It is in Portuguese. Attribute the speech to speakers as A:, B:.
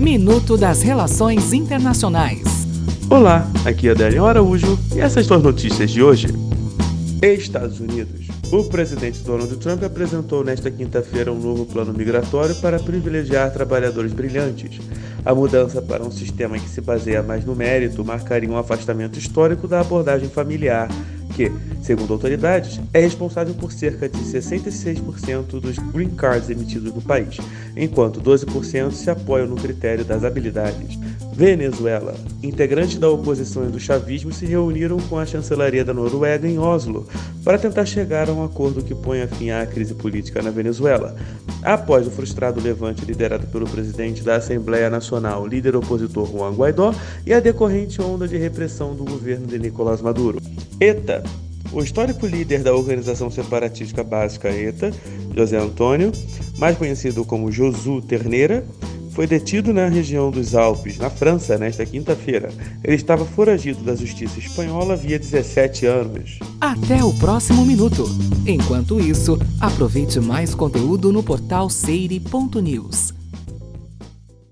A: Minuto das Relações Internacionais.
B: Olá, aqui é Daniel Araújo e essas são as notícias de hoje. Estados Unidos. O presidente Donald Trump apresentou nesta quinta-feira um novo plano migratório para privilegiar trabalhadores brilhantes. A mudança para um sistema que se baseia mais no mérito marcaria um afastamento histórico da abordagem familiar, que, segundo autoridades, é responsável por cerca de 66% dos green cards emitidos no país, enquanto 12% se apoiam no critério das habilidades. Venezuela. Integrantes da oposição e do chavismo se reuniram com a chancelaria da Noruega em Oslo para tentar chegar a um acordo que ponha fim à crise política na Venezuela. Após o frustrado levante liderado pelo presidente da Assembleia Nacional, líder opositor Juan Guaidó, e a decorrente onda de repressão do governo de Nicolás Maduro. ETA. O histórico líder da organização separatista básica ETA, José Antônio, mais conhecido como Josu Terneira, foi detido na região dos Alpes, na França, nesta quinta-feira. Ele estava foragido da justiça espanhola havia 17 anos.
A: Até o próximo minuto. Enquanto isso, aproveite mais conteúdo no portal seire.news.